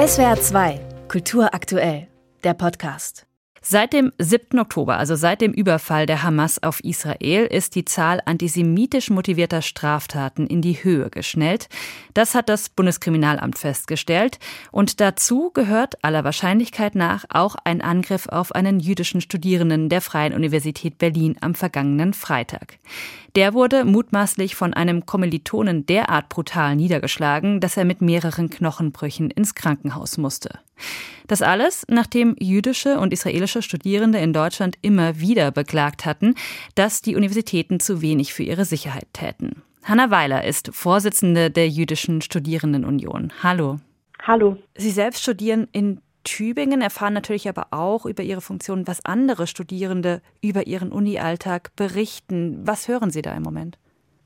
SWR 2, Kultur aktuell, der Podcast. Seit dem 7. Oktober, also seit dem Überfall der Hamas auf Israel, ist die Zahl antisemitisch motivierter Straftaten in die Höhe geschnellt. Das hat das Bundeskriminalamt festgestellt. Und dazu gehört aller Wahrscheinlichkeit nach auch ein Angriff auf einen jüdischen Studierenden der Freien Universität Berlin am vergangenen Freitag. Der wurde mutmaßlich von einem Kommilitonen derart brutal niedergeschlagen, dass er mit mehreren Knochenbrüchen ins Krankenhaus musste. Das alles, nachdem jüdische und israelische Studierende in Deutschland immer wieder beklagt hatten, dass die Universitäten zu wenig für ihre Sicherheit täten. Hanna Weiler ist Vorsitzende der Jüdischen Studierendenunion. Hallo. Hallo. Sie selbst studieren in Tübingen, erfahren natürlich aber auch über Ihre Funktion, was andere Studierende über ihren Uni-Alltag berichten. Was hören Sie da im Moment?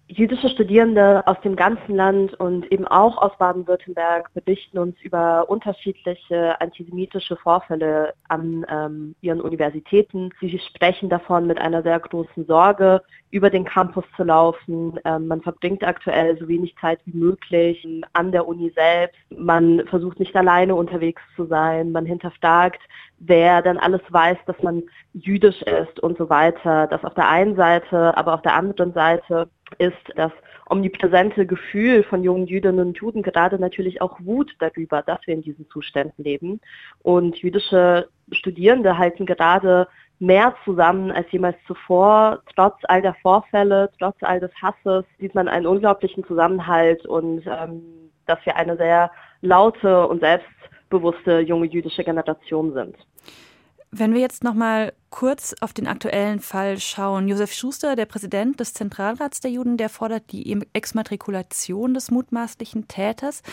Jüdische Studierende aus dem ganzen Land und eben auch aus Baden-Württemberg berichten uns über unterschiedliche antisemitische Vorfälle an ähm, ihren Universitäten. Sie sprechen davon mit einer sehr großen Sorge, über den Campus zu laufen. Ähm, man verbringt aktuell so wenig Zeit wie möglich an der Uni selbst. Man versucht nicht alleine unterwegs zu sein. Man hinterfragt, wer dann alles weiß, dass man jüdisch ist und so weiter. Das auf der einen Seite, aber auf der anderen Seite ist das omnipräsente Gefühl von jungen Jüdinnen und Juden gerade natürlich auch Wut darüber, dass wir in diesen Zuständen leben. Und jüdische Studierende halten gerade mehr zusammen als jemals zuvor. Trotz all der Vorfälle, trotz all des Hasses sieht man einen unglaublichen Zusammenhalt und ähm, dass wir eine sehr laute und selbstbewusste junge jüdische Generation sind. Wenn wir jetzt noch mal kurz auf den aktuellen Fall schauen. Josef Schuster, der Präsident des Zentralrats der Juden, der fordert die Exmatrikulation des mutmaßlichen Täters.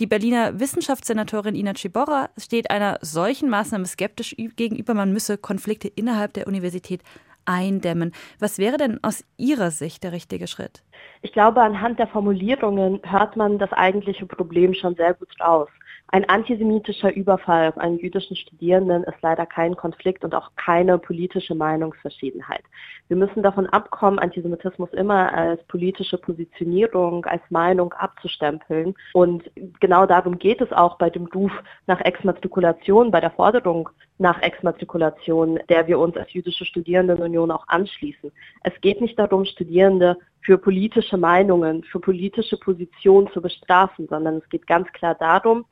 Die Berliner Wissenschaftssenatorin Ina Ciborra steht einer solchen Maßnahme skeptisch gegenüber. Man müsse Konflikte innerhalb der Universität eindämmen. Was wäre denn aus Ihrer Sicht der richtige Schritt? Ich glaube, anhand der Formulierungen hört man das eigentliche Problem schon sehr gut raus. Ein antisemitischer Überfall auf einen jüdischen Studierenden ist leider kein Konflikt und auch keine politische Meinungsverschiedenheit. Wir müssen davon abkommen, Antisemitismus immer als politische Positionierung, als Meinung abzustempeln. Und genau darum geht es auch bei dem Ruf nach Exmatrikulation, bei der Forderung nach Exmatrikulation, der wir uns als jüdische Studierendenunion auch anschließen. Es geht nicht darum, Studierende für politische Meinungen, für politische Positionen zu bestrafen, sondern es geht ganz klar darum,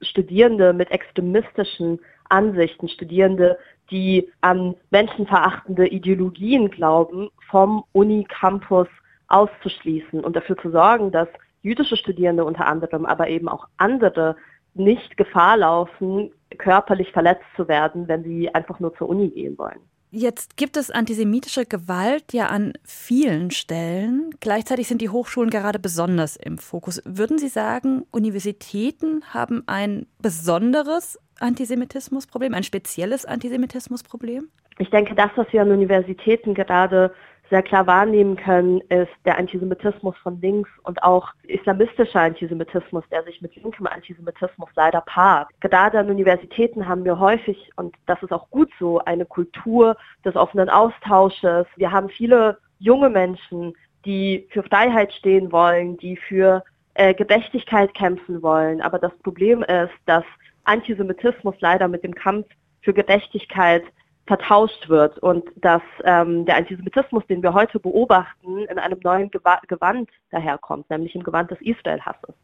Studierende mit extremistischen Ansichten, Studierende, die an menschenverachtende Ideologien glauben, vom Unicampus auszuschließen und dafür zu sorgen, dass jüdische Studierende unter anderem, aber eben auch andere nicht Gefahr laufen, körperlich verletzt zu werden, wenn sie einfach nur zur Uni gehen wollen. Jetzt gibt es antisemitische Gewalt ja an vielen Stellen. Gleichzeitig sind die Hochschulen gerade besonders im Fokus. Würden Sie sagen, Universitäten haben ein besonderes Antisemitismusproblem, ein spezielles Antisemitismusproblem? Ich denke, das, was wir an Universitäten gerade sehr klar wahrnehmen können, ist der Antisemitismus von links und auch islamistischer Antisemitismus, der sich mit linkem Antisemitismus leider paart. Gerade an Universitäten haben wir häufig, und das ist auch gut so, eine Kultur des offenen Austausches. Wir haben viele junge Menschen, die für Freiheit stehen wollen, die für äh, Gerechtigkeit kämpfen wollen. Aber das Problem ist, dass Antisemitismus leider mit dem Kampf für Gerechtigkeit vertauscht wird und dass ähm, der Antisemitismus, den wir heute beobachten, in einem neuen Gewand daherkommt, nämlich im Gewand des Israel-Hasses.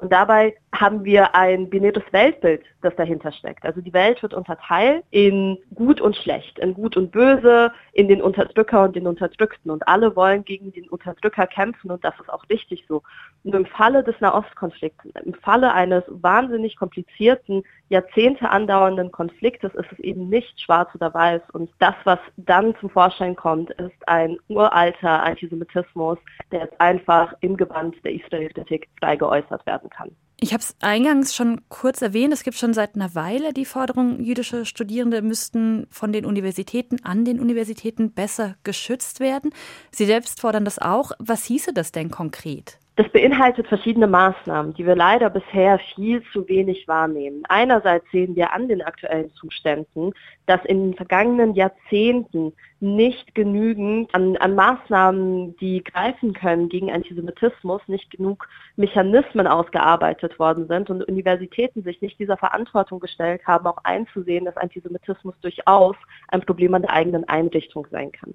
Und dabei haben wir ein binäres Weltbild, das dahinter steckt. Also die Welt wird unterteilt in gut und schlecht, in gut und böse, in den Unterdrücker und den Unterdrückten. Und alle wollen gegen den Unterdrücker kämpfen und das ist auch richtig so. Und im Falle des Nahostkonflikts, im Falle eines wahnsinnig komplizierten, Jahrzehnte andauernden Konfliktes ist es eben nicht schwarz oder weiß. Und das, was dann zum Vorschein kommt, ist ein uralter Antisemitismus, der jetzt einfach im Gewand der Israel-Kritik frei geäußert werden kann. Ich habe es eingangs schon kurz erwähnt, es gibt schon seit einer Weile die Forderung, jüdische Studierende müssten von den Universitäten an den Universitäten besser geschützt werden. Sie selbst fordern das auch. Was hieße das denn konkret? Das beinhaltet verschiedene Maßnahmen, die wir leider bisher viel zu wenig wahrnehmen. Einerseits sehen wir an den aktuellen Zuständen, dass in den vergangenen Jahrzehnten nicht genügend an, an Maßnahmen, die greifen können gegen Antisemitismus, nicht genug Mechanismen ausgearbeitet worden sind und Universitäten sich nicht dieser Verantwortung gestellt haben, auch einzusehen, dass Antisemitismus durchaus ein Problem an der eigenen Einrichtung sein kann.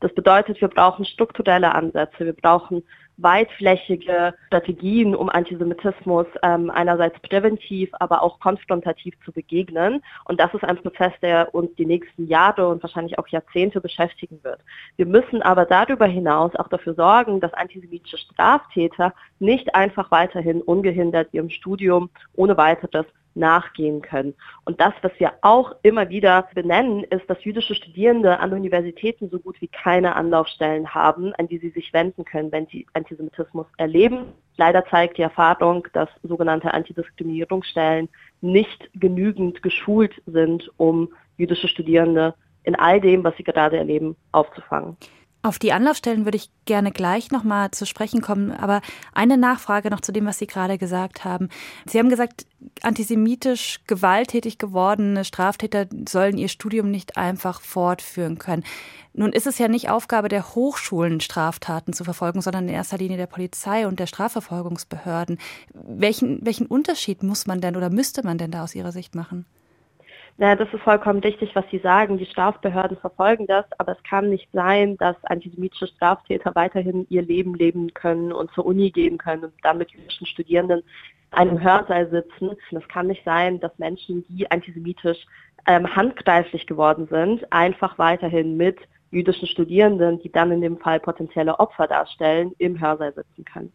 Das bedeutet, wir brauchen strukturelle Ansätze, wir brauchen weitflächige Strategien, um Antisemitismus ähm, einerseits präventiv, aber auch konfrontativ zu begegnen. Und das ist ein Prozess, der uns die nächsten Jahre und wahrscheinlich auch Jahrzehnte beschäftigen wird. Wir müssen aber darüber hinaus auch dafür sorgen, dass antisemitische Straftäter nicht einfach weiterhin ungehindert ihrem Studium ohne weiteres nachgehen können. Und das, was wir auch immer wieder benennen, ist, dass jüdische Studierende an Universitäten so gut wie keine Anlaufstellen haben, an die sie sich wenden können, wenn sie Antisemitismus erleben. Leider zeigt die Erfahrung, dass sogenannte Antidiskriminierungsstellen nicht genügend geschult sind, um jüdische Studierende in all dem, was sie gerade erleben, aufzufangen. Auf die Anlaufstellen würde ich gerne gleich nochmal zu sprechen kommen, aber eine Nachfrage noch zu dem, was Sie gerade gesagt haben. Sie haben gesagt, antisemitisch gewalttätig gewordene Straftäter sollen ihr Studium nicht einfach fortführen können. Nun ist es ja nicht Aufgabe der Hochschulen, Straftaten zu verfolgen, sondern in erster Linie der Polizei und der Strafverfolgungsbehörden. Welchen, welchen Unterschied muss man denn oder müsste man denn da aus Ihrer Sicht machen? Ja, das ist vollkommen richtig, was Sie sagen. Die Strafbehörden verfolgen das, aber es kann nicht sein, dass antisemitische Straftäter weiterhin ihr Leben leben können und zur Uni gehen können und dann mit jüdischen Studierenden in einem Hörsaal sitzen. Es kann nicht sein, dass Menschen, die antisemitisch ähm, handgreiflich geworden sind, einfach weiterhin mit jüdischen Studierenden, die dann in dem Fall potenzielle Opfer darstellen, im Hörsaal sitzen können.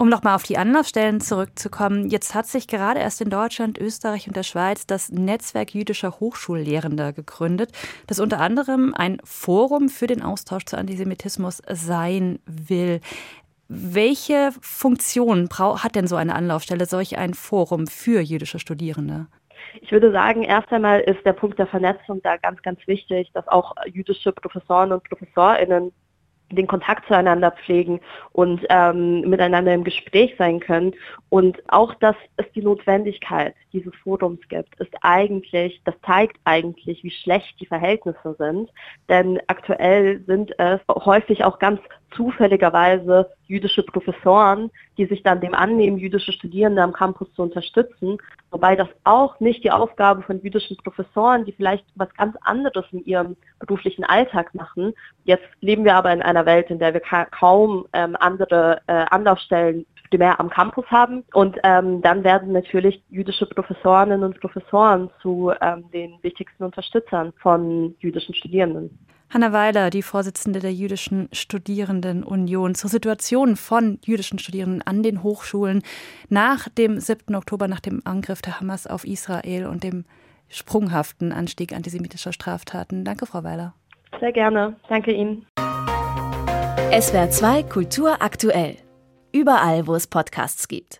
Um nochmal auf die Anlaufstellen zurückzukommen, jetzt hat sich gerade erst in Deutschland, Österreich und der Schweiz das Netzwerk jüdischer Hochschullehrender gegründet, das unter anderem ein Forum für den Austausch zu Antisemitismus sein will. Welche Funktion hat denn so eine Anlaufstelle, solch ein Forum für jüdische Studierende? Ich würde sagen, erst einmal ist der Punkt der Vernetzung da ganz, ganz wichtig, dass auch jüdische Professoren und Professorinnen den Kontakt zueinander pflegen und ähm, miteinander im Gespräch sein können. Und auch, dass es die Notwendigkeit dieses Forums gibt, ist eigentlich, das zeigt eigentlich, wie schlecht die Verhältnisse sind. Denn aktuell sind es häufig auch ganz zufälligerweise jüdische Professoren, die sich dann dem annehmen, jüdische Studierende am Campus zu unterstützen, wobei das auch nicht die Aufgabe von jüdischen Professoren, die vielleicht was ganz anderes in ihrem beruflichen Alltag machen. Jetzt leben wir aber in einer Welt, in der wir ka kaum ähm, andere äh, Anlaufstellen primär am Campus haben. Und ähm, dann werden natürlich jüdische Professorinnen und Professoren zu ähm, den wichtigsten Unterstützern von jüdischen Studierenden. Hanna Weiler, die Vorsitzende der Jüdischen Studierendenunion, zur Situation von jüdischen Studierenden an den Hochschulen nach dem 7. Oktober, nach dem Angriff der Hamas auf Israel und dem sprunghaften Anstieg antisemitischer Straftaten. Danke, Frau Weiler. Sehr gerne. Danke Ihnen. SWR 2 Kultur aktuell. Überall, wo es Podcasts gibt.